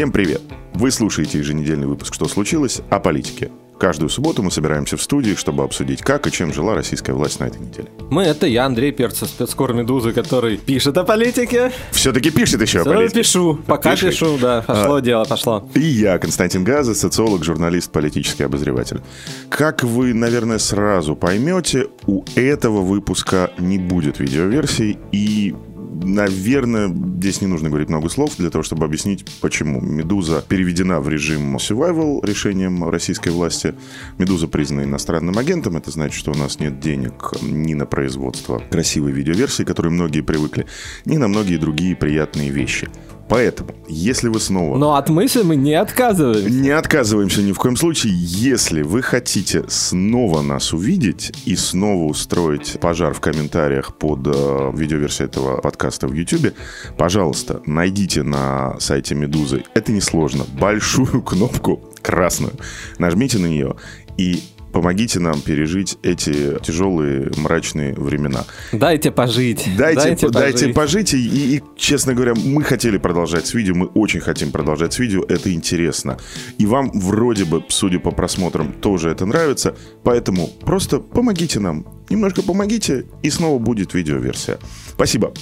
Всем привет! Вы слушаете еженедельный выпуск «Что случилось?» о политике. Каждую субботу мы собираемся в студии, чтобы обсудить, как и чем жила российская власть на этой неделе. Мы, это я, Андрей Перцев, спецкор «Медузы», который пишет о политике. Все-таки пишет еще Все о политике. пишу, пока Пиши. пишу, да, пошло А. дело, пошло. И я, Константин Газа, социолог, журналист, политический обозреватель. Как вы, наверное, сразу поймете, у этого выпуска не будет видеоверсий и Наверное, здесь не нужно говорить много слов для того, чтобы объяснить, почему. «Медуза» переведена в режим survival решением российской власти. «Медуза» признана иностранным агентом. Это значит, что у нас нет денег ни на производство красивой видеоверсии, к которой многие привыкли, ни на многие другие приятные вещи. Поэтому, если вы снова... Но от мысли мы не отказываемся. Не отказываемся ни в коем случае. Если вы хотите снова нас увидеть и снова устроить пожар в комментариях под э, видеоверсией этого подкаста в YouTube, пожалуйста, найдите на сайте Медузы, это несложно, большую кнопку красную, нажмите на нее и помогите нам пережить эти тяжелые мрачные времена. Дайте пожить. Дайте, дайте, пожить. пожить. И, и, честно говоря, мы хотели продолжать с видео, мы очень хотим продолжать с видео, это интересно. И вам вроде бы, судя по просмотрам, тоже это нравится. Поэтому просто помогите нам. Немножко помогите, и снова будет видеоверсия. Спасибо.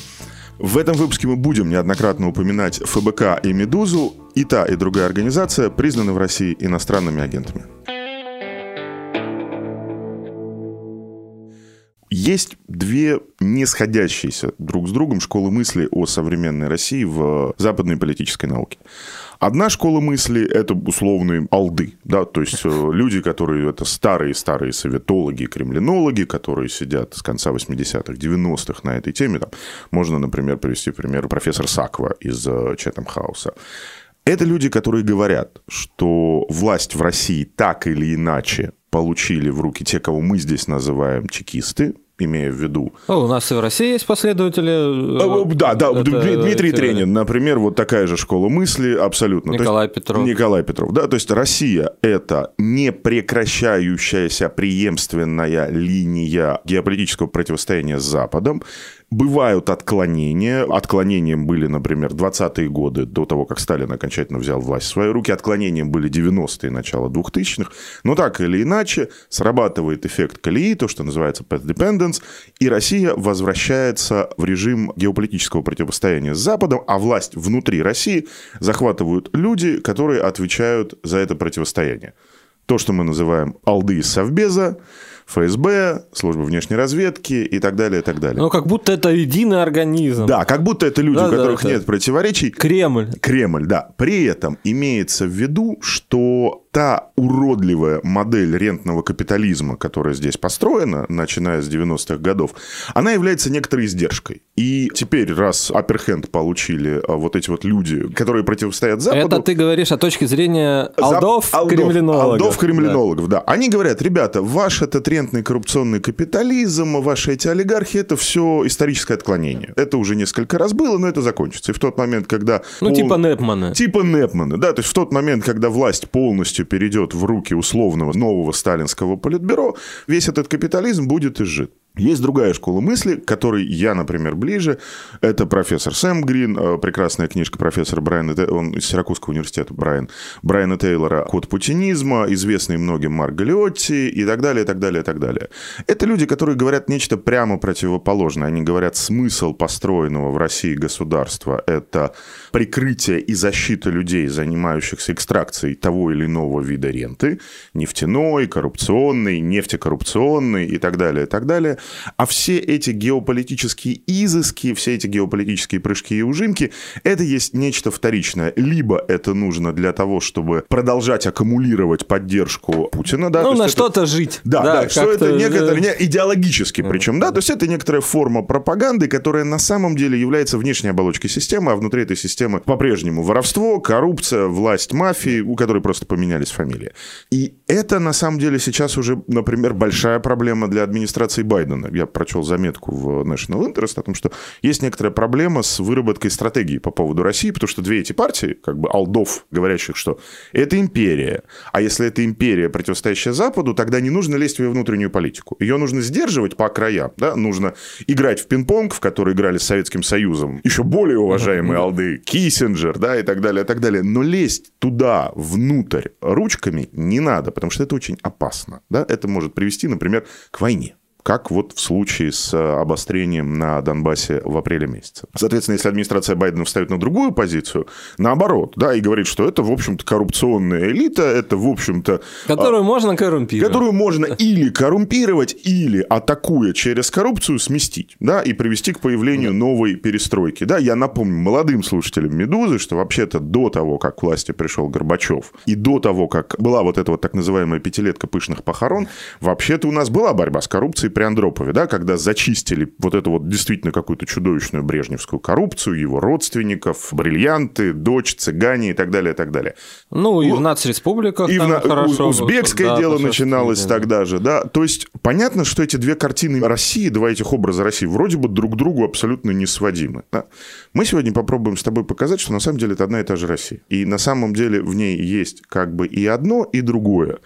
В этом выпуске мы будем неоднократно упоминать ФБК и «Медузу». И та, и другая организация признаны в России иностранными агентами. Есть две не сходящиеся друг с другом школы мысли о современной России в западной политической науке. Одна школа мысли – это условные алды, да, то есть э, люди, которые это старые-старые советологи, кремлинологи, которые сидят с конца 80-х, 90-х на этой теме. Там, можно, например, привести пример профессор Саква из э, Четом Хауса. Это люди, которые говорят, что власть в России так или иначе получили в руки те, кого мы здесь называем чекисты, имея в виду О, у нас и в России есть последователи. Э, э, Да, да, это- Дми- Дмитрий это- Тренин, например, вот такая же школа мысли, абсолютно. То есть- Николай Петров. Николай Петров, да, то есть Россия – это непрекращающаяся преемственная линия геополитического противостояния с Западом. Бывают отклонения. Отклонением были, например, 20-е годы, до того, как Сталин окончательно взял власть в свои руки. Отклонением были 90-е, начало 2000-х. Но так или иначе, срабатывает эффект колеи, то, что называется path dependence, и Россия возвращается в режим геополитического противостояния с Западом, а власть внутри России захватывают люди, которые отвечают за это противостояние. То, что мы называем алды из Совбеза, ФСБ, служба внешней разведки и так далее, и так далее. Ну, как будто это единый организм. да, как будто это люди, у Да-да, которых это- нет противоречий. Кремль. Кремль, да. При этом имеется в виду, что та уродливая модель рентного капитализма, которая здесь построена, начиная с 90-х годов, она является некоторой издержкой. И теперь, раз Апперхенд получили а, вот эти вот люди, которые противостоят Западу... Это ты говоришь о точке зрения Зап- алдов, алдов, кремлинологов. Алдов, кремлинологов, да. Они говорят, ребята, ваш этот рентный коррупционный капитализм, ваши эти олигархи, это все историческое отклонение. Это уже несколько раз было, но это закончится. И в тот момент, когда... Ну, пол- типа Непмана. Типа Непмана, да, то есть в тот момент, когда власть полностью перейдет в руки условного нового сталинского политбюро, весь этот капитализм будет изжит. Есть другая школа мысли, к которой я, например, ближе. Это профессор Сэм Грин, э, прекрасная книжка профессора Брайана, он из Сиракузского университета, Брайан, Брайана Тейлора «Код путинизма», известный многим Марк Галиотти и так далее, и так далее, и так далее. Это люди, которые говорят нечто прямо противоположное. Они говорят, смысл построенного в России государства – это прикрытие и защита людей, занимающихся экстракцией того или иного вида ренты, нефтяной, коррупционной, нефтекоррупционной и так далее, и так далее. А все эти геополитические изыски, все эти геополитические прыжки и ужимки, это есть нечто вторичное. Либо это нужно для того, чтобы продолжать аккумулировать поддержку Путина, да, ну, на это... что-то жить. Да, да, да что это некоторые, не, идеологически причем, да, то есть это некоторая форма пропаганды, которая на самом деле является внешней оболочкой системы, а внутри этой системы по-прежнему воровство, коррупция, власть мафии, у которой просто поменялись фамилии. И это на самом деле сейчас уже, например, большая проблема для администрации Байдена. Я прочел заметку в National Interest о том, что есть некоторая проблема с выработкой стратегии по поводу России, потому что две эти партии, как бы алдов, говорящих, что это империя, а если это империя, противостоящая Западу, тогда не нужно лезть в ее внутреннюю политику. Ее нужно сдерживать по краям, да, нужно играть в пинг-понг, в который играли с Советским Союзом, еще более уважаемые алды, Киссинджер, да, и так далее, и так далее. Но лезть туда, внутрь, ручками не надо, потому что это очень опасно, да, это может привести, например, к войне как вот в случае с э, обострением на Донбассе в апреле месяце. Соответственно, если администрация Байдена встает на другую позицию, наоборот, да, и говорит, что это, в общем-то, коррупционная элита, это, в общем-то... Которую а, можно коррумпировать. Которую можно или коррумпировать, или, атакуя через коррупцию, сместить, да, и привести к появлению новой перестройки. Да, я напомню молодым слушателям «Медузы», что вообще-то до того, как к власти пришел Горбачев, и до того, как была вот эта вот так называемая пятилетка пышных похорон, вообще-то у нас была борьба с коррупцией при Андропове, да, когда зачистили вот эту вот действительно какую-то чудовищную брежневскую коррупцию, его родственников, бриллианты, дочь, цыгане и так далее, и так далее. Ну, и в нацреспубликах И в на... хорошо. Узбекское да, дело начиналось тогда же, да. То есть, понятно, что эти две картины России, два этих образа России, вроде бы друг другу абсолютно несводимы. Да? Мы сегодня попробуем с тобой показать, что на самом деле это одна и та же Россия. И на самом деле в ней есть как бы и одно, и другое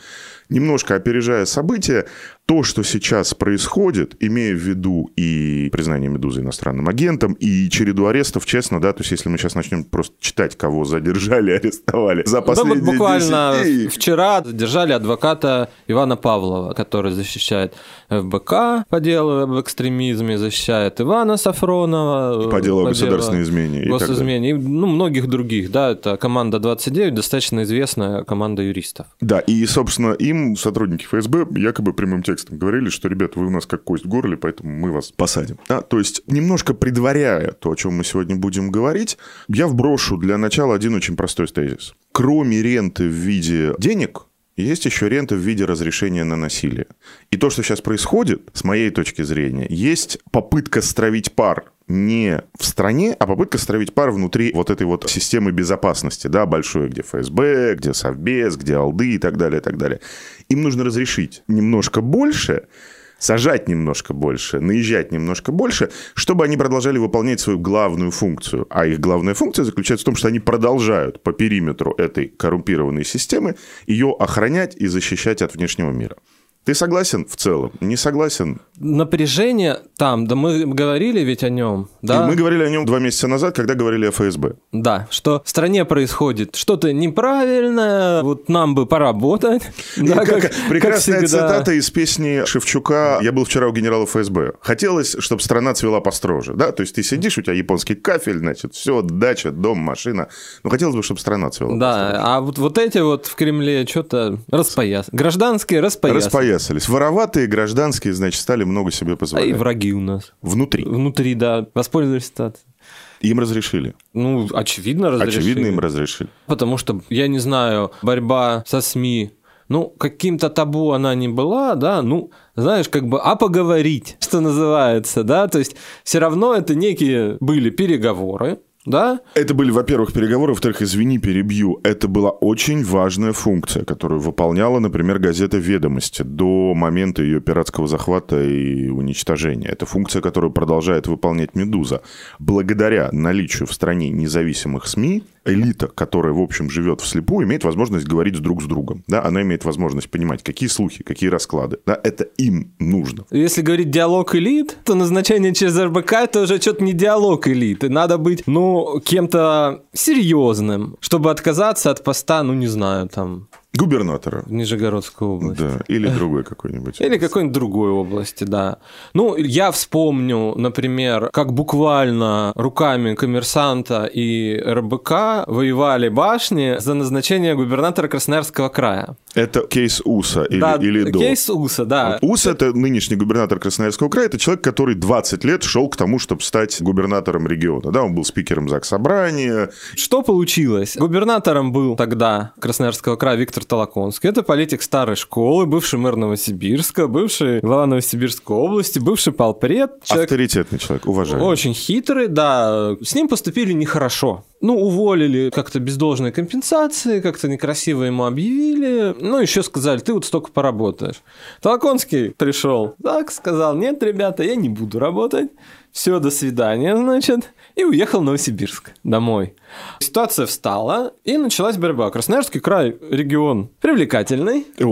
немножко опережая события, то, что сейчас происходит, имея в виду и признание Медузы иностранным агентом, и череду арестов, честно, да, то есть если мы сейчас начнем просто читать, кого задержали, арестовали за последние да, вот буквально 10 дней. вчера задержали адвоката Ивана Павлова, который защищает ФБК по делу об экстремизме, защищает Ивана Сафронова по делу о государственной измене. Госизмене, и, ну, многих других, да, это команда 29, достаточно известная команда юристов. Да, и, собственно, им сотрудники ФСБ якобы прямым текстом текстом говорили, что, ребята, вы у нас как кость в горле, поэтому мы вас посадим. Да? То есть, немножко предваряя то, о чем мы сегодня будем говорить, я вброшу для начала один очень простой тезис. Кроме ренты в виде денег, есть еще рента в виде разрешения на насилие. И то, что сейчас происходит, с моей точки зрения, есть попытка стравить пар не в стране, а попытка стравить пар внутри вот этой вот системы безопасности, да, большой, где ФСБ, где Совбез, где Алды и так далее, и так далее. Им нужно разрешить немножко больше, сажать немножко больше, наезжать немножко больше, чтобы они продолжали выполнять свою главную функцию. А их главная функция заключается в том, что они продолжают по периметру этой коррумпированной системы ее охранять и защищать от внешнего мира. Ты согласен в целом? Не согласен? Напряжение там, да мы говорили ведь о нем, да? И мы говорили о нем два месяца назад, когда говорили о ФСБ. Да, что в стране происходит что-то неправильное, вот нам бы поработать. Да, как, прекрасная как цитата из песни Шевчука «Я был вчера у генерала ФСБ». Хотелось, чтобы страна цвела построже, да? То есть ты сидишь, у тебя японский кафель, значит, все, дача, дом, машина. Но хотелось бы, чтобы страна цвела Да, построже. а вот, вот эти вот в Кремле что-то распояс... Гражданские распоясались распоясались. Вороватые гражданские, значит, стали много себе позволять. А и враги у нас. Внутри. Внутри, да. Воспользовались ситуацией. Им разрешили. Ну, очевидно разрешили. Очевидно им разрешили. Потому что, я не знаю, борьба со СМИ, ну, каким-то табу она не была, да, ну, знаешь, как бы, а поговорить, что называется, да, то есть все равно это некие были переговоры, да? Это были, во-первых, переговоры, во-вторых, извини, перебью. Это была очень важная функция, которую выполняла, например, газета «Ведомости» до момента ее пиратского захвата и уничтожения. Это функция, которую продолжает выполнять «Медуза». Благодаря наличию в стране независимых СМИ, элита, которая, в общем, живет вслепую, имеет возможность говорить друг с другом. Да? Она имеет возможность понимать, какие слухи, какие расклады. Да? Это им нужно. Если говорить диалог элит, то назначение через РБК – это уже что-то не диалог элиты. Надо быть, ну, кем-то серьезным, чтобы отказаться от поста, ну, не знаю, там, Губернатора. Нижегородской области. Да, или другой какой-нибудь. Или какой-нибудь другой области, да. Ну, я вспомню, например, как буквально руками коммерсанта и РБК воевали башни за назначение губернатора Красноярского края. Это кейс УСа или, да, или до? кейс УСа, да. УС это нынешний губернатор Красноярского края, это человек, который 20 лет шел к тому, чтобы стать губернатором региона. Да, он был спикером ЗАГС Собрания. Что получилось? Губернатором был тогда Красноярского края Виктор Толоконский. Это политик старой школы, бывший мэр Новосибирска, бывший глава Новосибирской области, бывший полпред. Человек Авторитетный человек, уважаемый. Очень хитрый, да. С ним поступили нехорошо. Ну, уволили как-то без должной компенсации, как-то некрасиво ему объявили. Ну, еще сказали, ты вот столько поработаешь. Толоконский пришел, так, сказал, нет, ребята, я не буду работать. Все, до свидания, значит. И уехал в Новосибирск домой. Ситуация встала, и началась борьба. Красноярский край, регион привлекательный, э,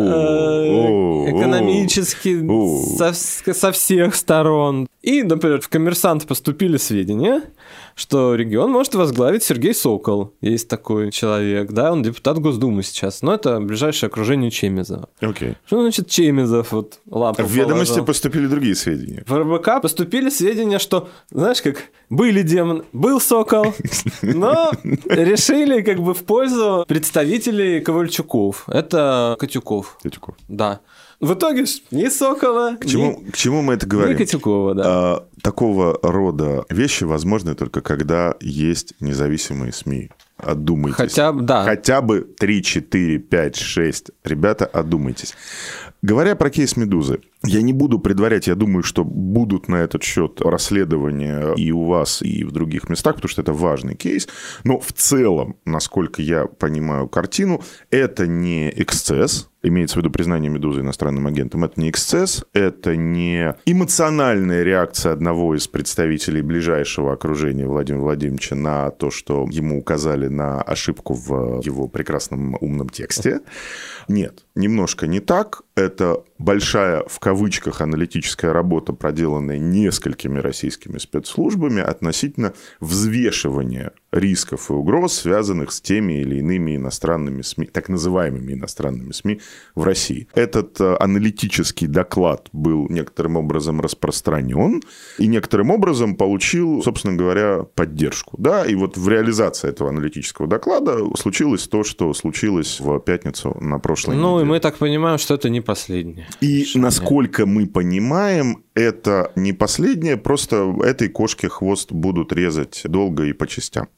экономически, со всех сторон. И, например, в коммерсант поступили сведения, что регион может возглавить Сергей Сокол. Есть такой человек, да, он депутат Госдумы сейчас, но это ближайшее окружение Чемезова. Окей. Что значит Чемезов вот лапу В ведомости положил? поступили другие сведения. В РБК поступили сведения, что, знаешь, как были демон, был сокол, но решили как бы в пользу представителей Ковальчуков. Это Котюков, Тетюков. да. В итоге ни сокола, К чему, к чему мы это ни, говорим? ни Котюкова, да. А, такого рода вещи возможны только когда есть независимые СМИ. Отдумайтесь. Хотя бы, да. Хотя бы 3, 4, 5, 6. Ребята, одумайтесь. Говоря про кейс «Медузы», я не буду предварять, я думаю, что будут на этот счет расследования и у вас, и в других местах, потому что это важный кейс. Но в целом, насколько я понимаю картину, это не эксцесс, имеется в виду признание «Медузы» иностранным агентом, это не эксцесс, это не эмоциональная реакция одного из представителей ближайшего окружения Владимира Владимировича на то, что ему указали на ошибку в его прекрасном умном тексте. Нет, немножко не так. Это большая, в кавычках, аналитическая работа, проделанная несколькими российскими спецслужбами относительно взвешивания рисков и угроз, связанных с теми или иными иностранными СМИ, так называемыми иностранными СМИ в России. Этот э, аналитический доклад был некоторым образом распространен и некоторым образом получил, собственно говоря, поддержку. Да? И вот в реализации этого аналитического доклада случилось то, что случилось в пятницу на прошлой Ну, и неделе. мы так понимаем, что это не последнее. И решение. насколько мы понимаем, это не последнее, просто этой кошке хвост будут резать долго и по частям.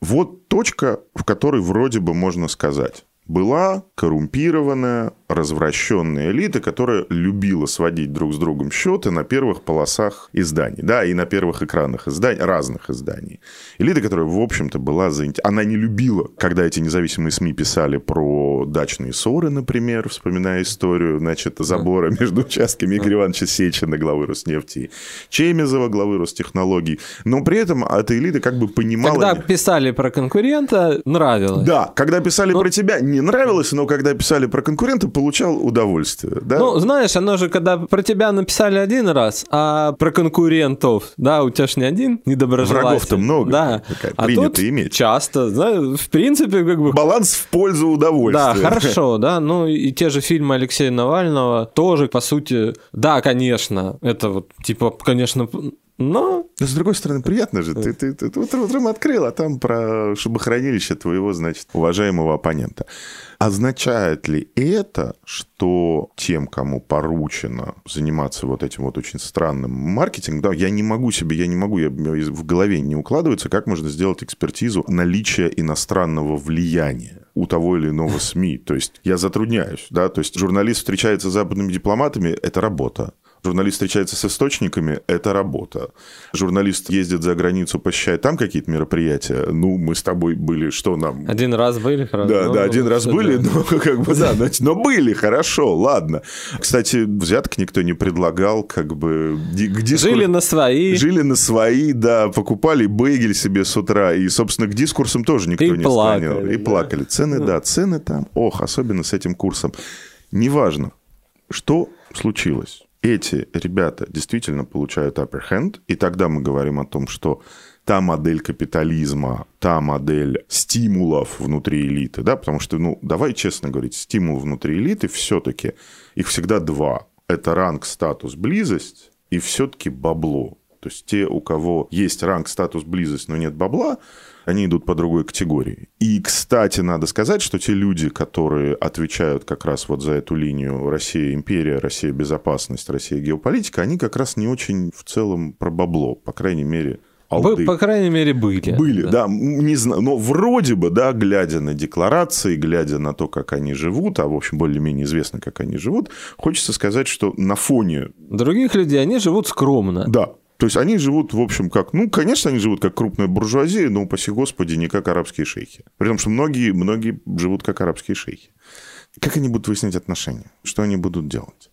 Вот точка, в которой вроде бы можно сказать. Была коррумпированная, развращенная элита, которая любила сводить друг с другом счеты на первых полосах изданий, да, и на первых экранах изданий, разных изданий. Элита, которая, в общем-то, была заинтересована. Она не любила, когда эти независимые СМИ писали про дачные ссоры, например, вспоминая историю, значит, забора между участками Игоря Ивановича Сечина, главы Роснефти, и Чемезова, главы Ростехнологий. Но при этом эта элита как бы понимала... Когда писали про конкурента, нравилось. Да, когда писали Ну- про тебя, не нравилось, но когда писали про конкурента, получал удовольствие. Да? Ну, знаешь, оно же, когда про тебя написали один раз, а про конкурентов, да, у тебя ж не один недоброжелатель. Врагов-то много, Да. как А принято тут иметь. часто, знаешь, в принципе, как бы... Баланс в пользу удовольствия. Да, хорошо, да, ну и те же фильмы Алексея Навального тоже, по сути, да, конечно, это вот, типа, конечно, но Но, с другой стороны, приятно же. Ты, ты, ты утром, утром открыл, а там про шибохранилище твоего, значит, уважаемого оппонента. Означает ли это, что тем, кому поручено заниматься вот этим вот очень странным маркетингом, да, я не могу себе, я не могу, я, в голове не укладывается, как можно сделать экспертизу наличия иностранного влияния у того или иного СМИ. То есть я затрудняюсь, да, то есть журналист встречается с западными дипломатами, это работа. Журналист встречается с источниками, это работа. Журналист ездит за границу, посещает там какие-то мероприятия. Ну, мы с тобой были, что нам? один раз были, хорошо. Да, ну, да, один раз были, да. но как бы да, значит, но были, хорошо, ладно. Кстати, взяток никто не предлагал, как бы дискур- Жили на свои. Жили на свои, да, покупали бейгель себе с утра, и, собственно, к дискурсам тоже никто И не плакали, склонял. И да. плакали. Цены, да, цены там, ох, особенно с этим курсом. Неважно, что случилось. Эти ребята действительно получают upper hand, и тогда мы говорим о том, что та модель капитализма, та модель стимулов внутри элиты, да, потому что, ну, давай честно говорить, стимул внутри элиты все-таки, их всегда два. Это ранг, статус, близость и все-таки бабло. То есть те, у кого есть ранг, статус, близость, но нет бабла, они идут по другой категории. И, кстати, надо сказать, что те люди, которые отвечают как раз вот за эту линию Россия империя, Россия безопасность, Россия геополитика, они как раз не очень в целом про бабло, по крайней мере, алды. По крайней мере, были. Были, да. да. Не знаю, но вроде бы, да, глядя на декларации, глядя на то, как они живут, а, в общем, более-менее известно, как они живут, хочется сказать, что на фоне... Других людей они живут скромно. Да, то есть они живут, в общем, как... Ну, конечно, они живут как крупная буржуазия, но, упаси господи, не как арабские шейхи. При том, что многие, многие живут как арабские шейхи. Как они будут выяснять отношения? Что они будут делать?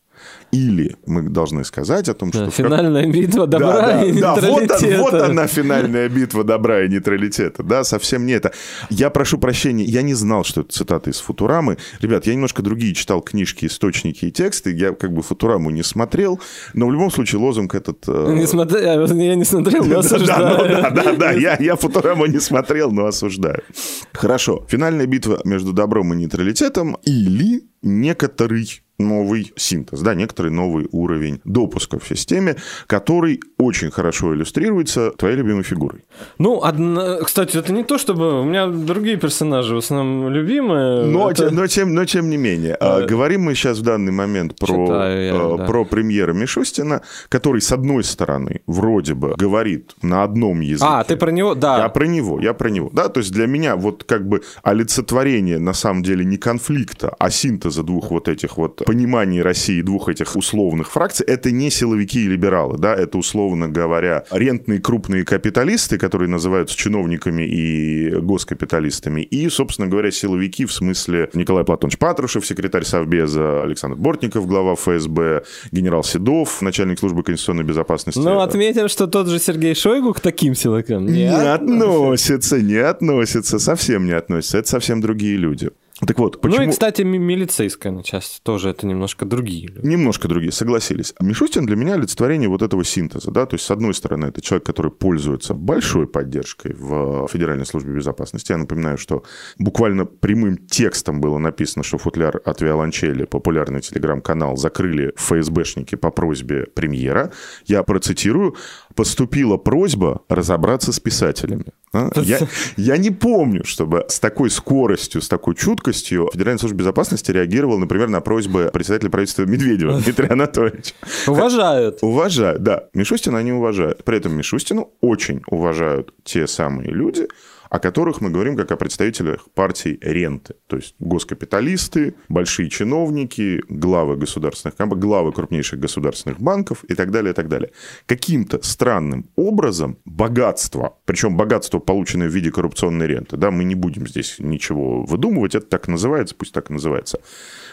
Или мы должны сказать о том, что... Да, финальная как... битва добра да, да, и да, нейтралитета. Вот, вот она, финальная битва добра и нейтралитета. Да, совсем не это. Я прошу прощения, я не знал, что это цитаты из Футурамы. Ребят, я немножко другие читал книжки, источники и тексты. Я как бы Футураму не смотрел, но в любом случае лозунг этот... Э, не смотри, я не смотрел, но осуждаю. Да, да, да, я, я Футураму не смотрел, но осуждаю. Хорошо. Финальная битва между добром и нейтралитетом или некоторый новый синтез, да, некоторый новый уровень допуска в системе, который очень хорошо иллюстрируется твоей любимой фигурой. Ну, одна... кстати, это не то, чтобы... У меня другие персонажи в основном любимые. Но, это... тем, но, тем, но тем не менее. А, говорим мы сейчас в данный момент про, Читаю а, да. про премьера Мишустина, который, с одной стороны, вроде бы говорит на одном языке. А, ты про него? Да. Я про него, я про него. Да, то есть для меня вот как бы олицетворение на самом деле не конфликта, а синтеза двух вот этих вот понимании России двух этих условных фракций, это не силовики и либералы, да, это, условно говоря, рентные крупные капиталисты, которые называются чиновниками и госкапиталистами, и, собственно говоря, силовики в смысле Николай Платонович Патрушев, секретарь Совбеза, Александр Бортников, глава ФСБ, генерал Седов, начальник службы конституционной безопасности. Ну, отметим, что тот же Сергей Шойгу к таким силовикам не, не относится, не относится, совсем не относится. Это совсем другие люди. Так вот, почему... Ну и, кстати, милицейская часть тоже это немножко другие люди. Немножко другие, согласились. Мишустин для меня олицетворение вот этого синтеза, да, то есть, с одной стороны, это человек, который пользуется большой поддержкой в Федеральной службе безопасности. Я напоминаю, что буквально прямым текстом было написано, что футляр от Виолончели, популярный телеграм-канал, закрыли ФСБшники по просьбе премьера. Я процитирую. «Поступила просьба разобраться с писателями». А? Я, я не помню, чтобы с такой скоростью, с такой чуткостью Федеральная служба безопасности реагировала, например, на просьбы председателя правительства Медведева Дмитрия Анатольевича. Уважают. Уважают, да. Мишустина они уважают. При этом Мишустину очень уважают те самые люди, о которых мы говорим как о представителях партий ренты. То есть госкапиталисты, большие чиновники, главы государственных главы крупнейших государственных банков и так далее, и так далее. Каким-то странным образом богатство, причем богатство, полученное в виде коррупционной ренты, да, мы не будем здесь ничего выдумывать, это так называется, пусть так называется,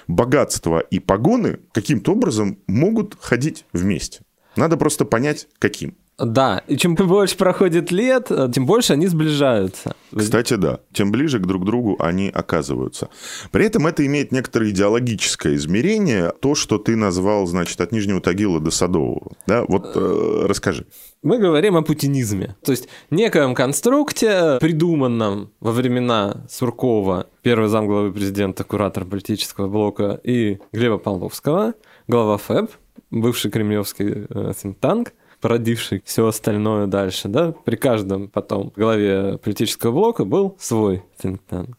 богатство и погоны каким-то образом могут ходить вместе. Надо просто понять, каким. Да, и чем больше проходит лет, э, тем больше они сближаются. Кстати, да, тем ближе к друг другу они оказываются. При этом это имеет некоторое идеологическое измерение, то, что ты назвал, значит, от Нижнего Тагила до Садового. Да, вот э, расскажи. Мы говорим о путинизме, то есть некоем конструкте, придуманном во времена Суркова, первый замглавы президента, куратор политического блока, и Глеба Павловского, глава ФЭБ, бывший кремлевский э, think породивший все остальное дальше, да, при каждом потом главе политического блока был свой think tank.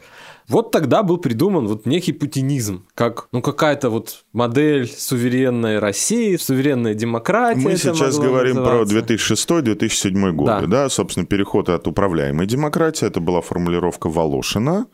Вот тогда был придуман вот некий путинизм, как ну какая-то вот модель суверенной России, суверенная демократия. Мы сейчас говорим называться. про 2006-2007 годы, да. да, собственно, переход от управляемой демократии, это была формулировка Волошина,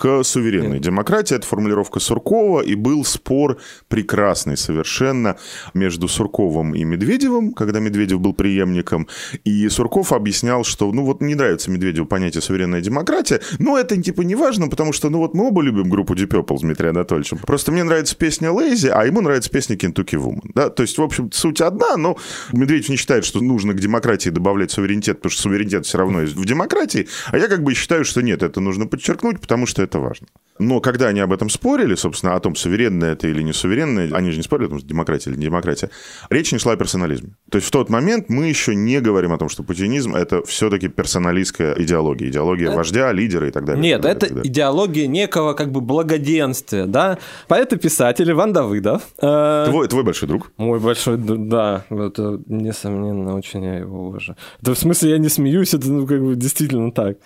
к суверенной Нет. демократии. Это формулировка Суркова, и был спор прекрасный совершенно между Сурковым и Медведевым, когда Медведев был преемником. И Сурков объяснял, что ну вот не нравится Медведеву понятие суверенная демократия, но это типа не важно, потому что ну вот мы оба любим группу Deep Purple с Дмитрием Анатольевичем. Просто мне нравится песня Lazy, а ему нравится песня Kentucky Woman. Да? То есть, в общем, суть одна, но Медведев не считает, что нужно к демократии добавлять суверенитет, потому что суверенитет все равно есть в демократии. А я как бы считаю, что нет, это нужно подчеркнуть, потому что это важно. Но когда они об этом спорили, собственно, о том, суверенное это или не суверенное, они же не спорили, потому что демократия или не демократия, речь не шла о персонализме. То есть в тот момент мы еще не говорим о том, что путинизм – это все-таки персоналистская идеология, идеология это... вождя, лидера и так далее. Нет, далее, это далее. идеология некого как бы благоденствия, да? Поэт и писатель Иван Давыдов. Э... Твой, твой большой друг? Мой большой, да, это несомненно, очень я его уважаю. Это в смысле я не смеюсь, это ну, как бы действительно так.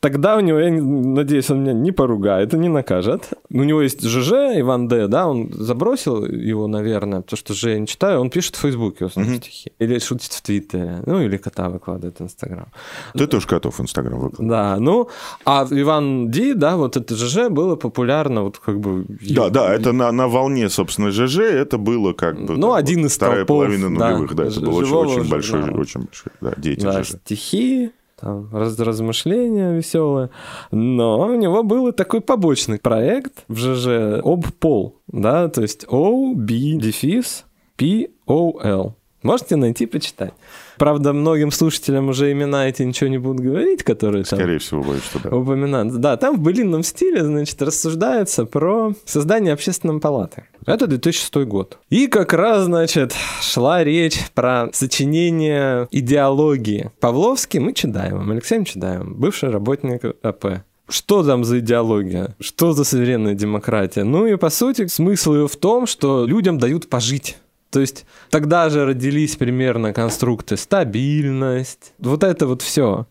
Тогда у него, я надеюсь, он меня не поругает и не накажет. У него есть ЖЖ, Иван Д, да, он забросил его, наверное, потому что Ж я не читаю, он пишет в Фейсбуке в основном mm-hmm. стихи. Или шутит в Твиттере, ну или кота выкладывает в Инстаграм. Ты тоже котов в Инстаграм выкладываешь. Да, ну, а Иван Ди, да, вот это ЖЖ было популярно, вот как бы... Да, да, это на, на волне, собственно, ЖЖ, это было как бы... Ну, там, один вот, из Вторая толпов, половина нулевых, да, да это был очень, очень большой, очень большой, да, деятель да, ЖЖ. стихи, там, раз, размышления веселые. Но у него был и такой побочный проект в ЖЖ об пол, да, то есть O, B, дефис, P, O, L. Можете найти, почитать. Правда, многим слушателям уже имена эти ничего не будут говорить, которые там... Скорее всего, боюсь, что да. Упоминают. Да, там в былинном стиле, значит, рассуждается про создание общественной палаты. Это 2006 год. И как раз, значит, шла речь про сочинение идеологии. Павловский мы Чедаевым, Алексеем Чедаевым, бывший работник АП. Что там за идеология? Что за суверенная демократия? Ну и, по сути, смысл ее в том, что людям дают пожить. То есть тогда же родились примерно конструкты стабильность, вот это вот все.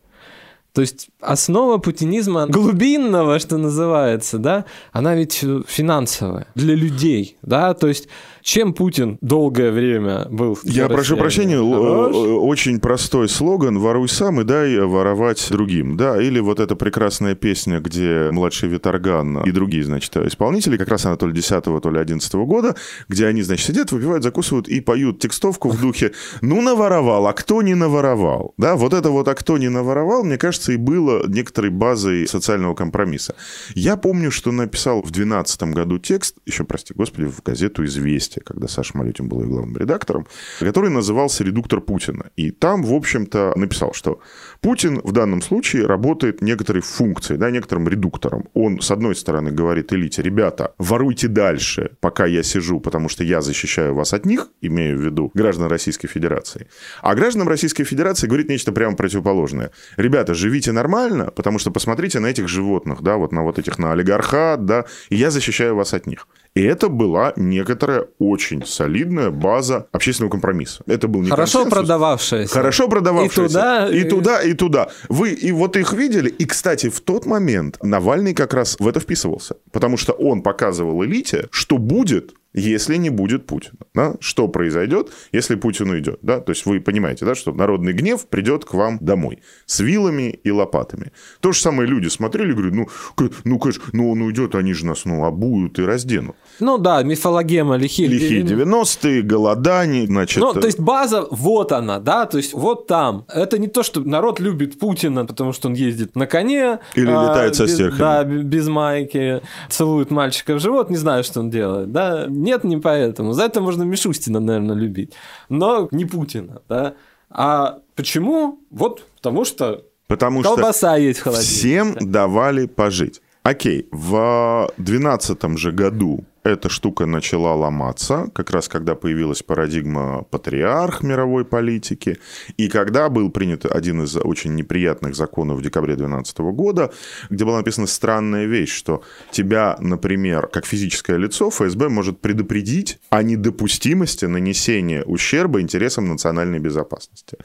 То есть основа путинизма глубинного, что называется, да, она ведь финансовая для людей, да, то есть чем Путин долгое время был... Я прошу прощения, Хорош? очень простой слоган «Воруй сам и дай воровать другим». Да, или вот эта прекрасная песня, где младший Виторган и другие, значит, исполнители, как раз она то ли 10 то ли 11 года, где они, значит, сидят, выпивают, закусывают и поют текстовку в духе «Ну, наворовал, а кто не наворовал?» Да, вот это вот «а кто не наворовал», мне кажется, и было некоторой базой социального компромисса. Я помню, что написал в 2012 году текст, еще, прости господи, в газету «Известия», когда Саша Малютин был ее главным редактором, который назывался «Редуктор Путина». И там, в общем-то, написал, что Путин в данном случае работает некоторой функцией, да, некоторым редуктором. Он, с одной стороны, говорит элите, ребята, воруйте дальше, пока я сижу, потому что я защищаю вас от них, имею в виду граждан Российской Федерации. А гражданам Российской Федерации говорит нечто прямо противоположное. Ребята, живите нормально, потому что посмотрите на этих животных, да, вот на вот этих, на олигархат, да, и я защищаю вас от них. И это была некоторая очень солидная база общественного компромисса. Это был не Хорошо консенсус. продававшаяся. Хорошо продававшаяся. И туда, и, и туда, и туда. Вы и вот их видели. И, кстати, в тот момент Навальный как раз в это вписывался. Потому что он показывал элите, что будет, если не будет Путина. Да? Что произойдет, если Путин уйдет? Да? То есть вы понимаете, да, что народный гнев придет к вам домой с вилами и лопатами. То же самое люди смотрели и говорят, ну, ну, конечно, ну он уйдет, они же нас ну, обуют и разденут. Ну да, мифологема лихие. Лихие 90-е, голодание, значит... Ну, то есть база, вот она, да, то есть вот там. Это не то, что народ любит Путина, потому что он ездит на коне. Или а, летает со стерхами. Да, без майки, целует мальчика в живот, не знаю, что он делает, да нет, не поэтому. За это можно Мишустина, наверное, любить. Но не Путина, да. А почему? Вот потому что Потому колбаса что есть в холодильнике. Всем давали пожить. Окей, в 2012 же году эта штука начала ломаться, как раз когда появилась парадигма патриарх мировой политики, и когда был принят один из очень неприятных законов в декабре 2012 года, где была написана странная вещь, что тебя, например, как физическое лицо, ФСБ может предупредить о недопустимости нанесения ущерба интересам национальной безопасности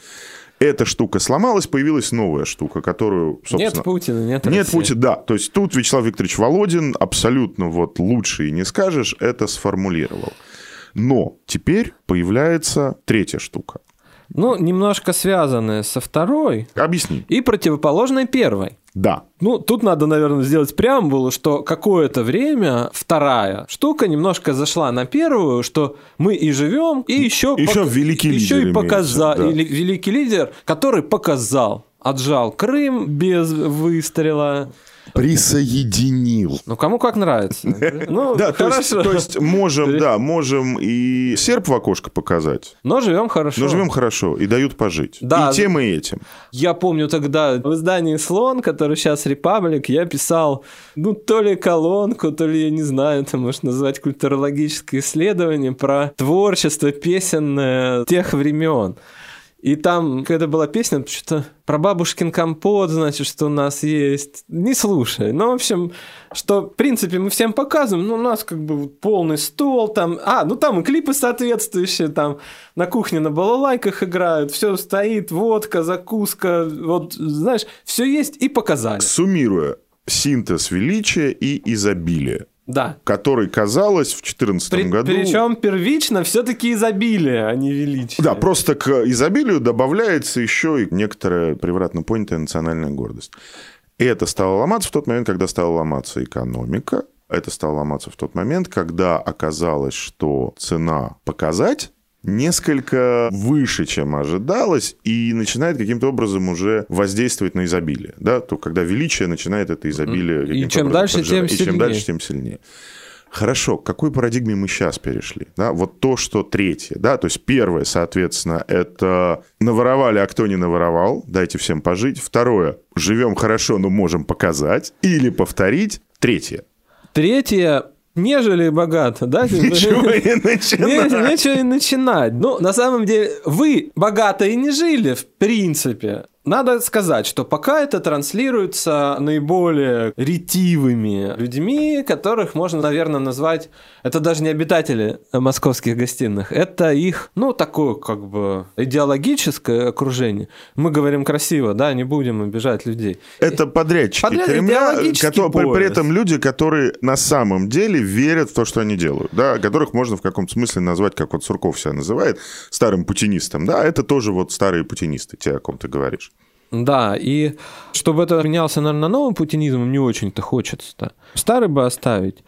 эта штука сломалась, появилась новая штука, которую, собственно... Нет Путина, нет России. Нет Путина, да. То есть тут Вячеслав Викторович Володин абсолютно вот лучше и не скажешь, это сформулировал. Но теперь появляется третья штука. Ну, немножко связанная со второй. Объясни. И противоположной первой. Да. Ну, тут надо, наверное, сделать преамбулу, что какое-то время вторая штука немножко зашла на первую, что мы и живем, и еще, еще пок... великий еще лидер и показал, да. великий лидер, который показал, отжал Крым без выстрела. Присоединил. Ну, кому как нравится. Ну, Да, то есть, то есть можем, да, можем и серп в окошко показать, Но живем хорошо. но живем хорошо и дают пожить. Да. И тем, и этим. Я помню тогда в издании «Слон», который сейчас «Репаблик», я писал, ну, то ли колонку, то ли, я не знаю, это можно назвать культурологическое исследование про творчество песенное тех времен. И там, когда была песня, что-то про бабушкин компот, значит, что у нас есть. Не слушай. Ну, в общем, что, в принципе, мы всем показываем, ну, у нас как бы полный стол, там, а, ну, там и клипы соответствующие, там, на кухне на балалайках играют, все стоит, водка, закуска, вот, знаешь, все есть и показали. Суммируя, синтез величия и изобилия, Да. который, казалось, в 2014 При- году... Причем первично все-таки изобилие, а не величие. Да, просто к изобилию добавляется еще и некоторая превратно понятая национальная гордость. И это стало ломаться в тот момент, когда стала ломаться экономика. Это стало ломаться в тот момент, когда оказалось, что цена показать несколько выше, чем ожидалось, и начинает каким-то образом уже воздействовать на изобилие. Да? То, когда величие начинает это изобилие... И чем дальше, поджирать. тем И чем сильнее. дальше, тем сильнее. Хорошо, к какой парадигме мы сейчас перешли? Да, вот то, что третье, да, то есть первое, соответственно, это наворовали, а кто не наворовал, дайте всем пожить. Второе, живем хорошо, но можем показать или повторить. Третье, Третье, нежели богато, да? ничего не Не- начинать. Нечего и начинать. Ну, на самом деле, вы богато и не жили, в принципе. Надо сказать, что пока это транслируется наиболее ретивыми людьми, которых можно, наверное, назвать... Это даже не обитатели московских гостиных, это их, ну, такое как бы идеологическое окружение. Мы говорим красиво, да, не будем обижать людей. Это подрядчики Подряд- Кремля, которые- при, при этом люди, которые на самом деле верят в то, что они делают, да, которых можно в каком-то смысле назвать, как вот Сурков себя называет, старым путинистом, да, это тоже вот старые путинисты, те, о ком ты говоришь. Да, и чтобы это менялся, наверное, на новым путинизмом не очень-то хочется. -то. Старый бы оставить.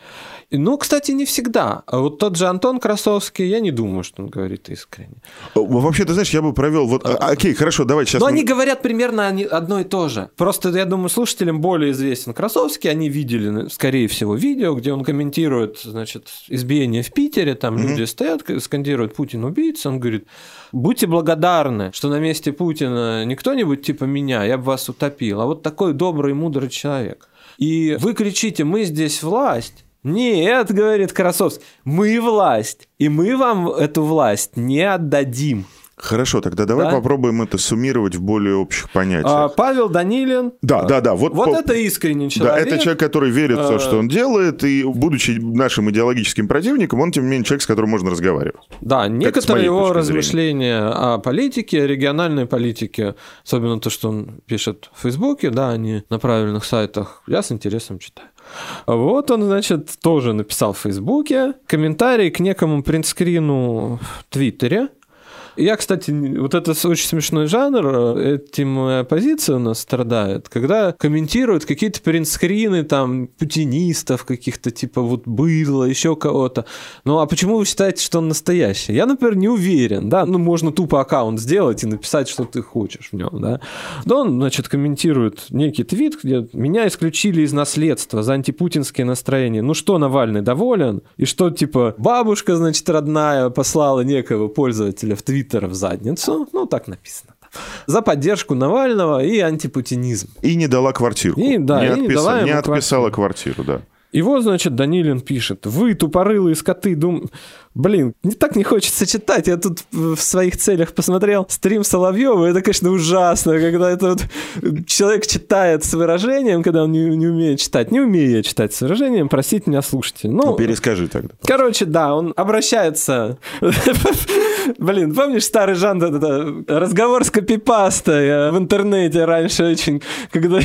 И, Ну, кстати, не всегда. А вот тот же Антон Красовский, я не думаю, что он говорит искренне. О, Вообще, ты знаешь, я бы провел вот... а, Окей, хорошо, давай сейчас... Но мы- они говорят примерно одно и то же. Просто, я думаю, слушателям более известен Красовский. Они видели, скорее всего, видео, где он комментирует, значит, избиение в Питере. Там люди стоят, скандируют «Путин убийца». Он говорит, будьте благодарны, что на месте Путина не кто-нибудь типа меня, я бы вас утопил, а вот такой добрый, мудрый человек. И вы кричите, мы здесь власть. Нет, говорит Красовский, мы власть, и мы вам эту власть не отдадим. Хорошо, тогда давай Да? попробуем это суммировать в более общих понятиях. А, Павел Данилин. Да, да, да. Вот, Вот по- это искренний Да, человек. это человек, который верит в то, А. что он делает, и, будучи нашим идеологическим противником, он, тем не менее, человек, с которым можно разговаривать. Да, некоторые его размышления о политике, о региональной политике, особенно то, что он пишет в Фейсбуке, да, а не на правильных сайтах, я с интересом читаю. Вот он, значит, тоже написал в Фейсбуке комментарий к некому принтскрину в Твиттере. Я, кстати, вот это очень смешной жанр, э, этим моя оппозиция у нас страдает, когда комментируют какие-то принтскрины там путинистов каких-то, типа вот быдло, еще кого-то. Ну, а почему вы считаете, что он настоящий? Я, например, не уверен, да, ну, можно тупо аккаунт сделать и написать, что ты хочешь в нем, да. Да он, значит, комментирует некий твит, где меня исключили из наследства за антипутинские настроения. Ну что, Навальный доволен? И что, типа, бабушка, значит, родная послала некого пользователя в Твиттер в задницу? Ну, так написано. За поддержку Навального и антипутинизм. И не дала квартирку. И, да, не, и не отписа- дала не отписала квартиру, да. Его, значит, Данилин пишет. Вы, тупорылые скоты, дум... Блин, не так не хочется читать. Я тут в своих целях посмотрел стрим Соловьева. Это, конечно, ужасно, когда это вот человек читает с выражением, когда он не, не умеет читать. Не умею я читать с выражением, простите меня, слушайте. Ну, Ну, перескажи тогда. Короче, да, он обращается... Блин, помнишь старый жанр, разговор с копипастой э, в интернете раньше очень, когда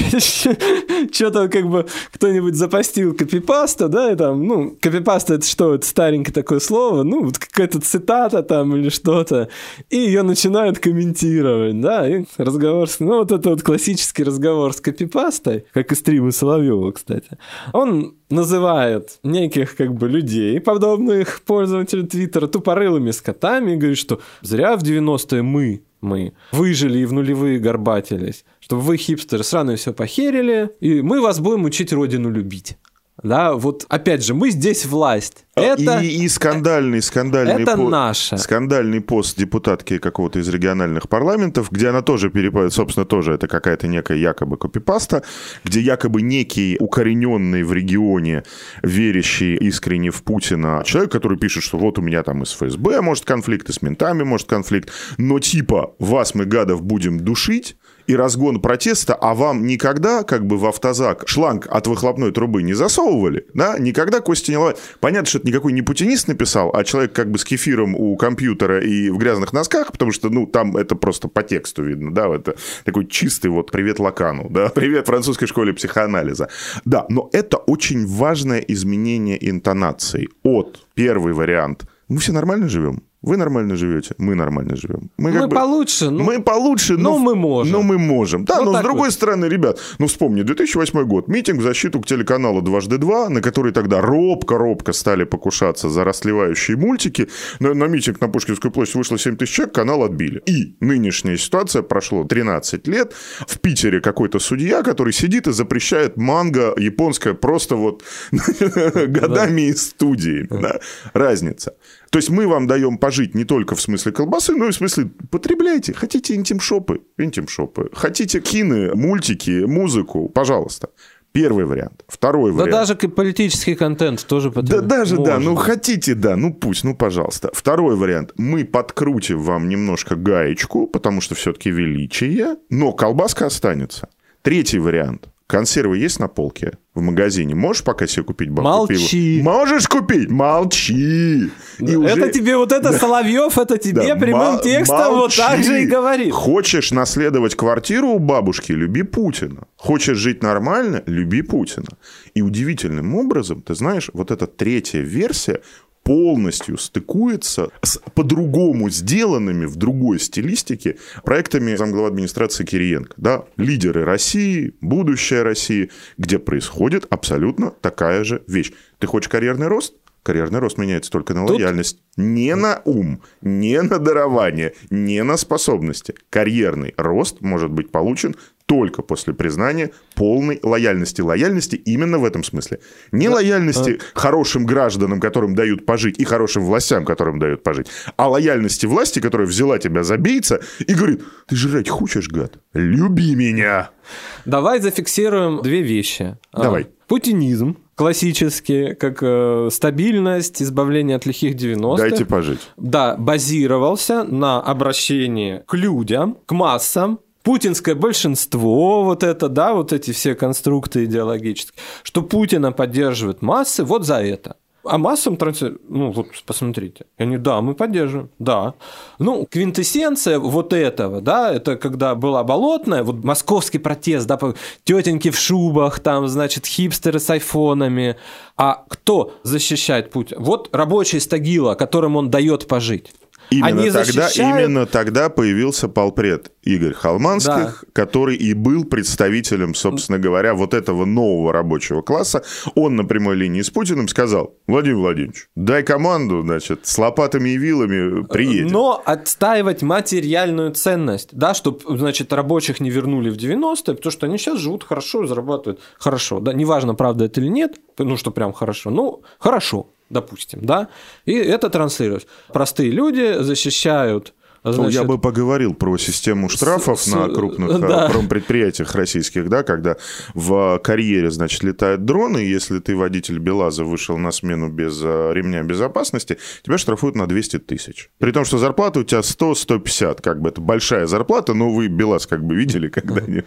что-то как бы кто-нибудь запостил копипаста, да, и там, ну, копипаста это что, это старенькое такое слово, ну, вот какая-то цитата там или что-то, и ее начинают комментировать, да, и разговор с... Ну, вот это вот классический разговор с копипастой, как и стримы Соловьева, кстати. Он называет неких как бы людей, подобных пользователей Твиттера, тупорылыми скотами, и говорит, что зря в 90-е мы мы выжили и в нулевые горбатились, чтобы вы, хипстеры, сраные все похерили, и мы вас будем учить родину любить. Да, вот опять же, мы здесь власть. А, Это, и, и скандальный, скандальный, это наше. скандальный пост депутатки какого-то из региональных парламентов, где она тоже перепадает, собственно, тоже это какая-то некая якобы копипаста, где якобы некий укорененный в регионе, верящий искренне в Путина человек, который пишет, что вот у меня там и с ФСБ может конфликт, и с ментами может конфликт, но типа вас мы, гадов, будем душить, и разгон протеста, а вам никогда как бы в автозак шланг от выхлопной трубы не засовывали, да, никогда кости не ломали. Понятно, что это никакой не путинист написал, а человек как бы с кефиром у компьютера и в грязных носках, потому что, ну, там это просто по тексту видно, да, это такой чистый вот привет Лакану, да, привет французской школе психоанализа. Да, но это очень важное изменение интонации от первый вариант. Мы все нормально живем? Вы нормально живете, мы нормально живем. Мы, как мы бы- получше, ну, мы получше, но, ну, мы можем. Но мы можем. Да, Ну, но с другой вот. стороны, ребят, ну вспомни, 2008 год, митинг в защиту к телеканалу «Дважды два», на который тогда робко-робко стали покушаться за расливающие мультики. На, на митинг на Пушкинскую площадь вышло 7 тысяч человек, канал отбили. И нынешняя ситуация, прошло 13 лет, в Питере какой-то судья, который сидит и запрещает манго японское просто вот годами из студии. Разница. То есть мы вам даем пожить не только в смысле колбасы, но и в смысле потребляйте. Хотите интим-шопы? Интим-шопы. Хотите кины, мультики, музыку? Пожалуйста. Первый вариант. Второй да вариант. даже к- политический контент тоже Да потребует. даже, да, ну Можно. хотите, да, ну пусть, ну пожалуйста. Второй вариант. Мы подкрутим вам немножко гаечку, потому что все-таки величие, но колбаска останется. Третий вариант. Консервы есть на полке в магазине? Можешь пока себе купить банку Молчи. пива? Можешь купить? Молчи. И Это уже- тебе вот это Соловьев, это тебе Да, прямым ма- текстом вот молчи. так же и говорит. Хочешь наследовать квартиру у бабушки, люби Путина. Хочешь жить нормально, люби Путина. И удивительным образом, ты знаешь, вот эта третья версия полностью стыкуется с по-другому сделанными в другой стилистике проектами замглава администрации Кириенко. Да? Лидеры России, будущее России, где происходит абсолютно такая же вещь. Ты хочешь карьерный рост? Карьерный рост меняется только на Тут- лояльность. Не на ум, не на дарование, не на способности. Карьерный рост может быть получен только после признания полной лояльности. Лояльности именно в этом смысле. Не лояльности хорошим гражданам, которым дают пожить, и хорошим властям, которым дают пожить, а лояльности власти, которая взяла тебя за бейца и говорит, ты жрать хочешь, гад? Люби меня. Давай зафиксируем две вещи. А, Давай. Путинизм классический, как э, стабильность, избавление от лихих 90-х. Дайте пожить. Да, базировался на обращении к людям, к массам, путинское большинство, вот это, да, вот эти все конструкты идеологические, что Путина поддерживают массы вот за это. А массам транси... Ну, вот посмотрите. Они, да, мы поддерживаем, да. Ну, квинтэссенция вот этого, да, это когда была болотная, вот московский протест, да, тетеньки в шубах, там, значит, хипстеры с айфонами. А кто защищает Путина? Вот рабочий из Тагила, которым он дает пожить. Именно Они тогда, защищают- именно тогда появился полпред Игорь Холманских, который и был представителем, собственно говоря, вот этого нового рабочего класса. Он на прямой линии с Путиным сказал, Владимир Владимирович, дай команду, значит, с лопатами и вилами приедем. Но отстаивать материальную ценность, да, чтобы, значит, рабочих не вернули в 90-е, потому что они сейчас живут хорошо, зарабатывают хорошо, да, неважно, правда это или нет, ну, что прям хорошо, ну, хорошо, допустим, да, и это транслируется. Простые люди защищают значит, я бы поговорил про систему штрафов с- на крупных да. промпредприятиях российских, да, когда в карьере, значит, летают дроны, если ты водитель БелАЗа вышел на смену без ремня безопасности, тебя штрафуют на 200 тысяч. При том, что зарплата у тебя 100-150, как бы это большая зарплата, но вы БелАЗ как бы видели когда-нибудь?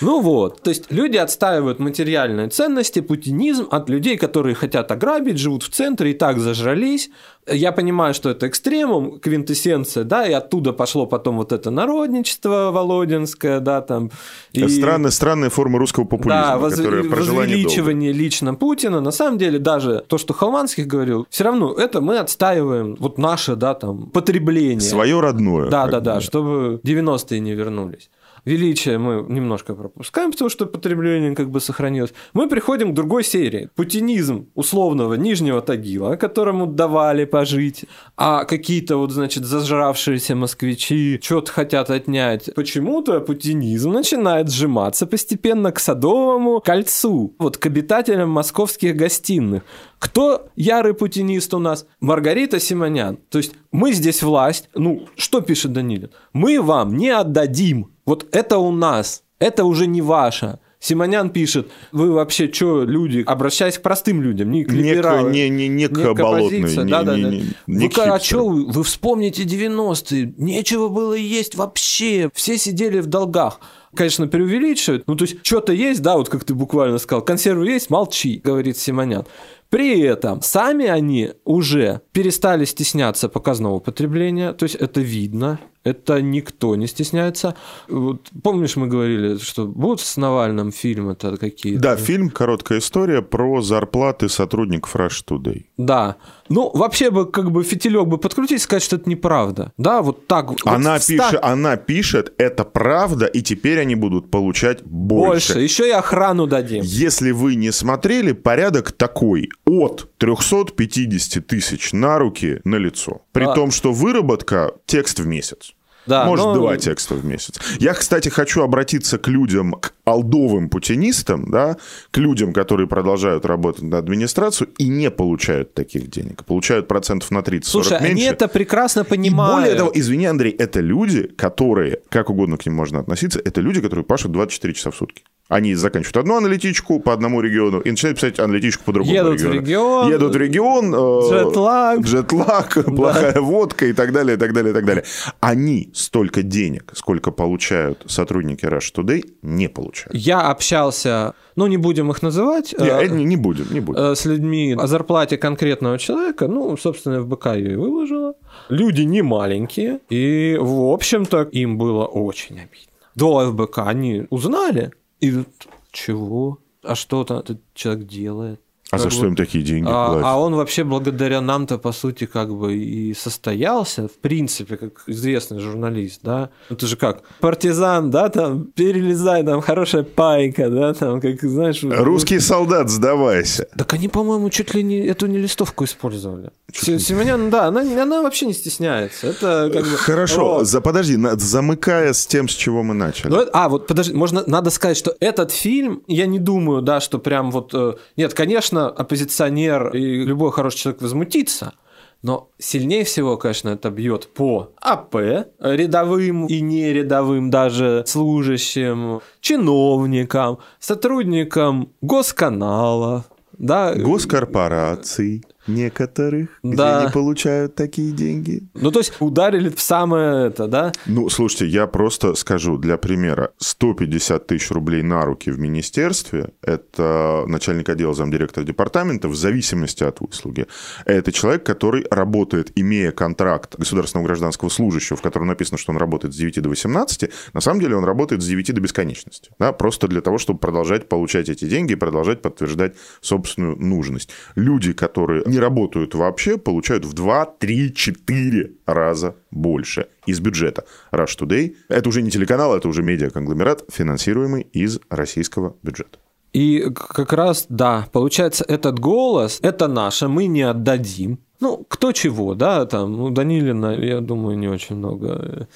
Ну вот, то есть люди отстаивают материальные ценности, путинизм от людей, которые хотят ограбить, живут в центре и так зажрались. Я понимаю, что это экстремум, квинтэссенция, да, и оттуда пошло потом вот это народничество Володинское, да, там. И... Странная, странная форма русского популизма, Да, воз- которая про желание долга. возвеличивание лично Путина. На самом деле, даже то, что Холманских говорил, все равно это мы отстаиваем, вот наше, да, там, потребление. Свое родное. Да, да, да, чтобы 90-е не вернулись. Величие мы немножко пропускаем, потому что потребление как бы сохранилось. Мы приходим к другой серии. Путинизм условного Нижнего Тагила, которому давали пожить, а какие-то вот, значит, зажравшиеся москвичи что-то хотят отнять. Почему-то путинизм начинает сжиматься постепенно к Садовому кольцу, вот к обитателям московских гостиных. Кто ярый путинист у нас? Маргарита Симонян. То есть мы здесь власть. Ну, что пишет Данилин? Мы вам не отдадим. Вот это у нас. Это уже не ваше. Симонян пишет, вы вообще что, люди, обращаясь к простым людям, не к либералам. Не, не, не, к не, да, да, не, да. не, Вы, а что, вы, вы вспомните 90-е, нечего было есть вообще, все сидели в долгах. Конечно, преувеличивают, ну то есть что-то есть, да, вот как ты буквально сказал, консервы есть, молчи, говорит Симонян. При этом сами они уже перестали стесняться показного потребления, то есть это видно, это никто не стесняется. Вот, помнишь, мы говорили, что будут с Навальным фильмы-то какие-то? Да, фильм «Короткая история» про зарплаты сотрудников Rush Today. Да. Ну, вообще бы, как бы, фитилек бы подкрутить и сказать, что это неправда. Да, вот так. вот Она, в ста- пишет, она пишет, это правда, и теперь они будут получать больше. Больше. Еще и охрану дадим. Если вы не смотрели, порядок такой. От 350 тысяч на руки на лицо. При А. том, что выработка текст в месяц. Да, Может, но- два текста в месяц. Я, кстати, хочу обратиться к людям, к алдовым путинистам, да, к людям, которые продолжают работать на администрацию и не получают таких денег. Получают процентов на 30-40 Слушай, они меньше. это прекрасно И понимают. более того, извини, Андрей, это люди, которые, как угодно к ним можно относиться, это люди, которые пашут 24 часа в сутки. Они заканчивают одну аналитичку по одному региону и начинают писать аналитичку по другому Едут в региону. регион. Едут в регион. э, Джетлаг. Джетлаг, плохая водка и так далее, и так далее, и так далее. Они столько денег, сколько получают сотрудники Rush Today, не получают. Я общался, ну, не будем их называть, Не, э, э, не, не будем, не будем. э, с людьми о зарплате конкретного человека, ну, собственно, в БК ее и выложила. Люди не маленькие, и, в общем-то, им было очень обидно. До ФБК они узнали, и чего? А что там этот человек делает? А Как за бы- что им такие деньги А, платят? а он вообще благодаря нам-то, по сути, как бы и состоялся, в принципе, как известный журналист, да. Это же как, партизан, да, там, перелезай, там, хорошая пайка, да, там, как, знаешь... вот- Русский солдат, сдавайся. Так они, по-моему, чуть ли не эту не листовку использовали. Се- Симонян, да, она, она вообще не стесняется. Это как бы... Хорошо, Вот. за, подожди, на- замыкая с тем, с чего мы начали. Ну, а, вот подожди, можно, надо сказать, что этот фильм, я не думаю, да, что прям вот... э, Нет, конечно, оппозиционер и любой хороший человек возмутится, но сильнее всего, конечно, это бьет по АП, рядовым и не рядовым даже служащим, чиновникам, сотрудникам госканалов, да, Госкорпораций некоторых, Да. где не получают такие деньги. ну, то есть ударили в самое это, да, Ну, слушайте, я просто скажу для примера. 150 тысяч рублей на руки в министерстве – это начальник отдела замдиректора департамента в зависимости от выслуги. Это человек, который работает, имея контракт государственного гражданского служащего, в котором написано, что он работает с 9 до 18, на самом деле он работает с 9 до бесконечности. Да? Просто для того, чтобы продолжать получать эти деньги и продолжать подтверждать собственную нужность. Люди, которые не работают вообще, получают в 2, 3, 4 раза больше из бюджета. Rush Today – это уже не телеканал, это уже медиаконгломерат, финансируемый из российского бюджета. И как раз, да, получается, этот голос, это наше, мы не отдадим. Ну, кто чего, да, там, ну, Данилина, я думаю, не очень много.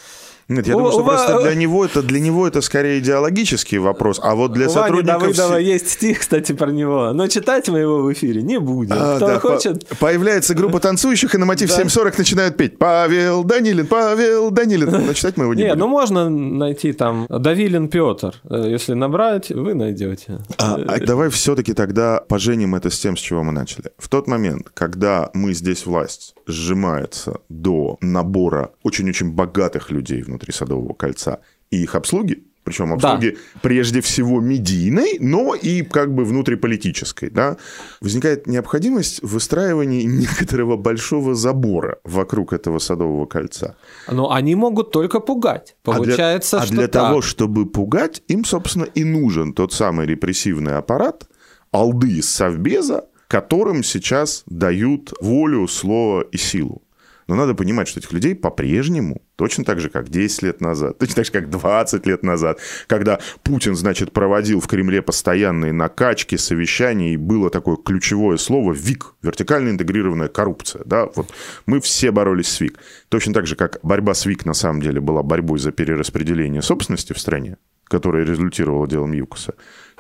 Нет, я У- думаю, что у просто для него, это, для него это скорее идеологический вопрос, а вот для У Вани сотрудников... Давыдова си- есть стих, кстати, про него, но читать мы его в эфире не будем. А, Кто да, по- хочет, Появляется группа танцующих, и на мотив Да. 7.40 начинают петь «Павел Данилин, Павел Данилин». Но читать мы его не Не, будем. ну можно найти там Давилин Петр. Э, Если набрать, вы найдете. А, а давай все-таки тогда поженим это с тем, с чего мы начали. В тот момент, когда мы здесь власть сжимается до набора очень-очень богатых людей внутри Садового кольца и их обслуги, причем обслуги прежде всего медийной, но и как бы внутриполитической, да, возникает необходимость выстраивания некоторого большого забора вокруг этого Садового кольца. Но они могут только пугать. А для- Получается, а что для так. того, чтобы пугать, им, собственно, и нужен тот самый репрессивный аппарат, алды из Совбеза, которым сейчас дают волю, слово и силу. Но надо понимать, что этих людей по-прежнему, точно так же, как 10 лет назад, точно так же, как 20 лет назад, когда Путин, значит, проводил в Кремле постоянные накачки, совещания, и было такое ключевое слово ВИК, вертикально интегрированная коррупция. Да? Вот мы все боролись с ВИК. Точно так же, как борьба с ВИК на самом деле была борьбой за перераспределение собственности в стране, которая результировала делом ЮКОСа,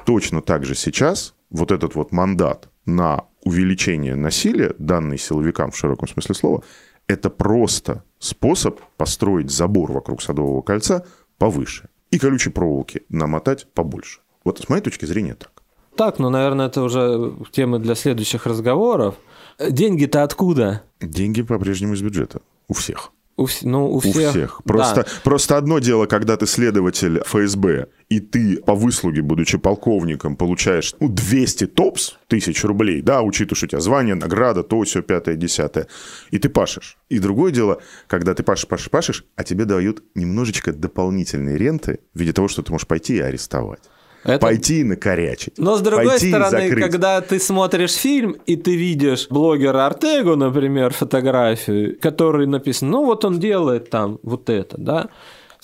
точно так же сейчас вот этот вот мандат на увеличение насилия, данный силовикам в широком смысле слова, это просто способ построить забор вокруг Садового кольца повыше и колючей проволоки намотать побольше. Вот с моей точки зрения так. Так, ну, наверное, это уже темы для следующих разговоров. Деньги-то откуда? Деньги по-прежнему из бюджета. У всех. У, ну, у всех. У всех. Просто, да. просто одно дело, когда ты следователь ФСБ, и ты по выслуге, будучи полковником, получаешь ну, 200 топс тысяч рублей, да, учитывая, что у тебя звание, награда, то, все, пятое, десятое, и ты пашешь. И другое дело, когда ты пашешь, пашешь, пашешь, а тебе дают немножечко дополнительные ренты в виде того, что ты можешь пойти и арестовать. Это... Пойти и накорячить. Но с другой Пойти стороны, когда ты смотришь фильм, и ты видишь блогера Артегу, например, фотографию, который написан, ну вот он делает там вот это, да,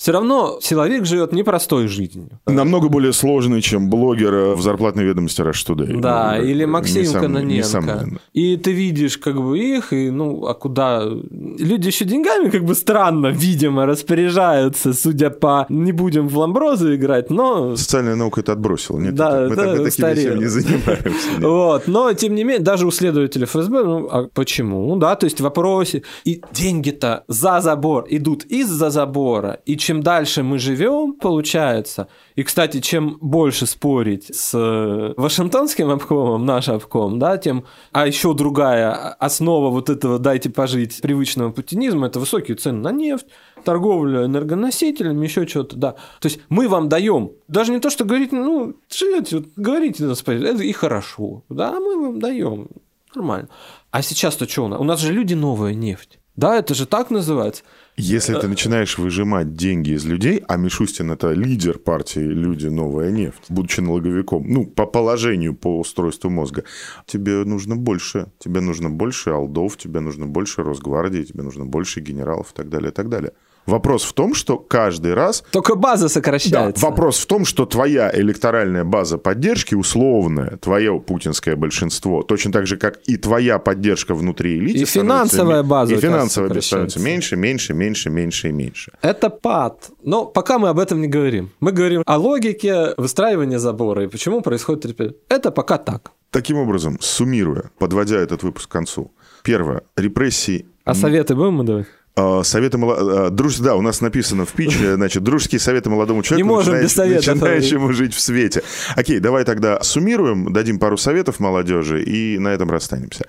все равно силовик живет непростой жизнью. Намного более сложный, чем блогер в зарплатной ведомости Rush Today. Да, ну, или Максим несом... Каноненко. И ты видишь как бы их, и ну, а куда... Люди еще деньгами как бы странно, видимо, распоряжаются, судя по... Не будем в ламброзы играть, но... Социальная наука это отбросила. Нет, да, мы, это мы такими вещами не занимаемся. Вот, но тем не менее, даже у следователя ФСБ, ну, а почему? Да, то есть в вопросе. И деньги-то за забор идут из-за забора, и чем чем дальше мы живем, получается, и, кстати, чем больше спорить с э, Вашингтонским обкомом, наш обком, да, тем... А еще другая основа вот этого «дайте пожить» привычного путинизма – это высокие цены на нефть, торговля энергоносителями, еще что-то, да. То есть мы вам даем, даже не то, что говорить, ну, живете, вот, говорите это и хорошо, да, мы вам даем, нормально. А сейчас-то что у нас? У нас же люди новая нефть. Да, это же так называется. Если ты начинаешь выжимать деньги из людей, а Мишустин это лидер партии «Люди. Новая нефть», будучи налоговиком, ну, по положению, по устройству мозга, тебе нужно больше. Тебе нужно больше алдов, тебе нужно больше Росгвардии, тебе нужно больше генералов и так далее, и так далее. Вопрос в том, что каждый раз... Только база сокращается. Да, вопрос в том, что твоя электоральная база поддержки условная, твое путинское большинство, точно так же, как и твоя поддержка внутри элиты... И финансовая база. И финансовая становится меньше, меньше, меньше, меньше и меньше. Это пад. Но пока мы об этом не говорим. Мы говорим о логике выстраивания забора и почему происходит... Это пока так. Таким образом, суммируя, подводя этот выпуск к концу. Первое. Репрессии... А советы будем мы давать? А, советы мало... А, друж... Да, у нас написано в питче, значит, дружеские советы молодому человеку, Не можем без советов. начинающему жить в свете. Окей, давай тогда суммируем, дадим пару советов молодежи и на этом расстанемся.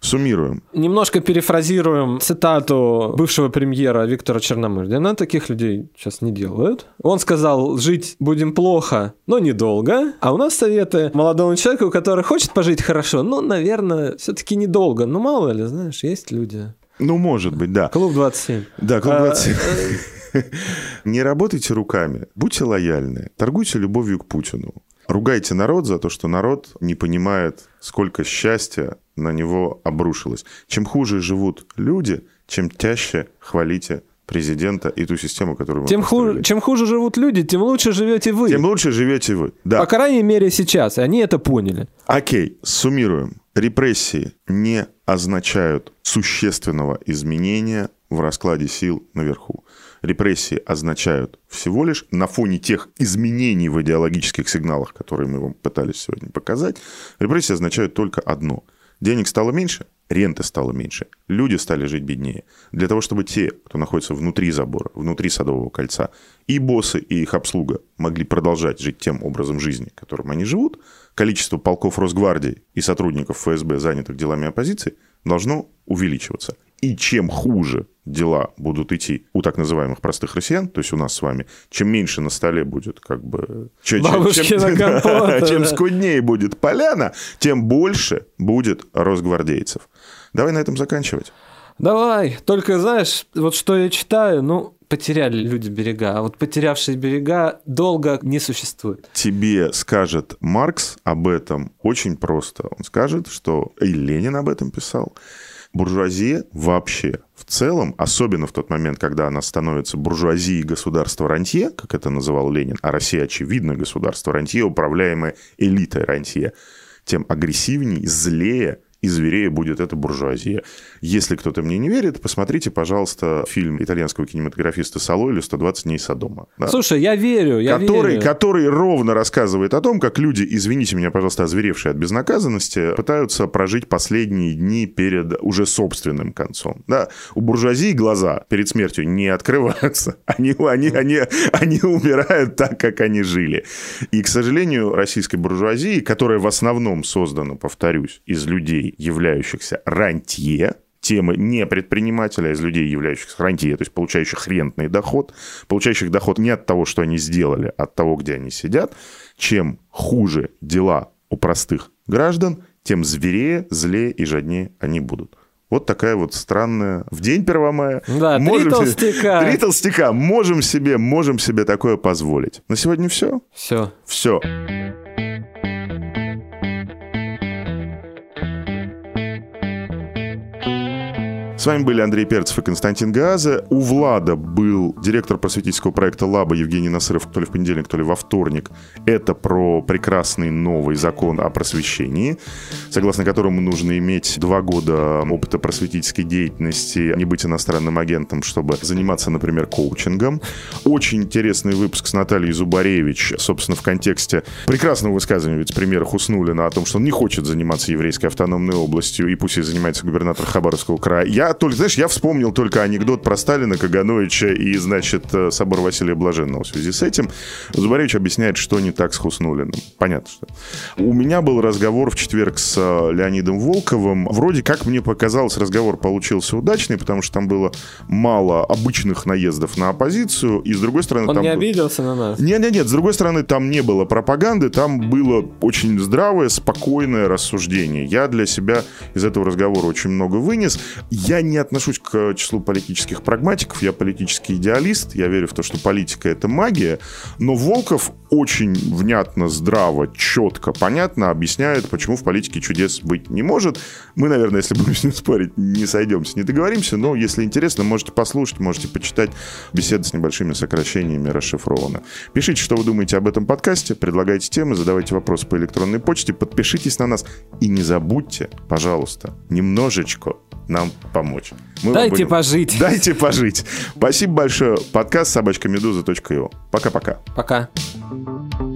Суммируем. Немножко перефразируем цитату бывшего премьера Виктора Черномырдина. Таких людей сейчас не делают. Он сказал, жить будем плохо, но недолго. А у нас советы молодому человеку, который хочет пожить хорошо, ну, наверное, все-таки недолго. Ну, мало ли, знаешь, есть люди. Ну, может быть, да. Клуб 27. Да, клуб 27. А, Не работайте руками, будьте лояльны, торгуйте любовью к Путину. Ругайте народ за то, что народ не понимает, сколько счастья на него обрушилось. Чем хуже живут люди, чем чаще хвалите президента и ту систему, которую мы тем хуже, Чем хуже живут люди, тем лучше живете вы. Тем лучше живете вы, да. По крайней мере сейчас, они это поняли. Окей, суммируем. Репрессии не означают существенного изменения в раскладе сил наверху. Репрессии означают всего лишь на фоне тех изменений в идеологических сигналах, которые мы вам пытались сегодня показать, репрессии означают только одно. Денег стало меньше, ренты стало меньше, люди стали жить беднее. Для того, чтобы те, кто находится внутри забора, внутри Садового кольца, и боссы, и их обслуга могли продолжать жить тем образом жизни, которым они живут, количество полков Росгвардии и сотрудников ФСБ, занятых делами оппозиции, должно увеличиваться. И чем хуже дела будут идти у так называемых простых россиян, то есть у нас с вами, чем меньше на столе будет как бы... Чем, чем, компота, чем да. скуднее будет поляна, тем больше будет росгвардейцев. Давай на этом заканчивать. Давай, только знаешь, вот что я читаю, ну, потеряли люди берега, а вот потерявшие берега долго не существует. Тебе скажет Маркс об этом очень просто. Он скажет, что и Ленин об этом писал. Буржуазия вообще в целом, особенно в тот момент, когда она становится буржуазией государства рантье, как это называл Ленин, а Россия, очевидно, государство рантье, управляемое элитой рантье, тем агрессивнее, злее и зверее будет эта буржуазия. Если кто-то мне не верит, посмотрите, пожалуйста, фильм итальянского кинематографиста Салойли «120 дней Содома». Да? Слушай, я верю, я который, верю. Который ровно рассказывает о том, как люди, извините меня, пожалуйста, озверевшие от безнаказанности, пытаются прожить последние дни перед уже собственным концом. Да, у буржуазии глаза перед смертью не открываются. Они, они, они, они умирают так, как они жили. И, к сожалению, российской буржуазии, которая в основном создана, повторюсь, из людей, являющихся рантье, темы не предпринимателя, а из людей, являющихся рантье, то есть получающих рентный доход, получающих доход не от того, что они сделали, а от того, где они сидят, чем хуже дела у простых граждан, тем зверее, злее и жаднее они будут. Вот такая вот странная... В день 1 мая... Да, можем три толстяка. Себе... Три толстяка. Можем себе, можем себе такое позволить. На сегодня все? Все. Все. С вами были Андрей Перцев и Константин Газа. У Влада был директор просветительского проекта «Лаба» Евгений Насыров, то ли в понедельник, то ли во вторник. Это про прекрасный новый закон о просвещении, согласно которому нужно иметь два года опыта просветительской деятельности, не быть иностранным агентом, чтобы заниматься, например, коучингом. Очень интересный выпуск с Натальей Зубаревич, собственно, в контексте прекрасного высказывания вице-премьера Хуснулина о том, что он не хочет заниматься еврейской автономной областью, и пусть и занимается губернатор Хабаровского края. Я только, знаешь, я вспомнил только анекдот про Сталина, Кагановича и, значит, э, собор Василия Блаженного в связи с этим. Зубаревич объясняет, что не так с Хуснулиным. Понятно, что. У меня был разговор в четверг с э, Леонидом Волковым. Вроде как мне показалось, разговор получился удачный, потому что там было мало обычных наездов на оппозицию, и с другой стороны... Он там не обиделся на нас? Нет, нет, нет, с другой стороны, там не было пропаганды, там было очень здравое, спокойное рассуждение. Я для себя из этого разговора очень много вынес. Я не отношусь к числу политических прагматиков, я политический идеалист, я верю в то, что политика — это магия, но Волков очень внятно, здраво, четко, понятно объясняет, почему в политике чудес быть не может. Мы, наверное, если будем с ним спорить, не сойдемся, не договоримся, но если интересно, можете послушать, можете почитать. Беседы с небольшими сокращениями расшифрованы. Пишите, что вы думаете об этом подкасте, предлагайте темы, задавайте вопросы по электронной почте, подпишитесь на нас и не забудьте, пожалуйста, немножечко нам помочь помочь. Мы Дайте будем... пожить. Дайте пожить. Спасибо большое. Подкаст собачка собачкамедуза.io. Пока-пока. Пока. -пока. Пока.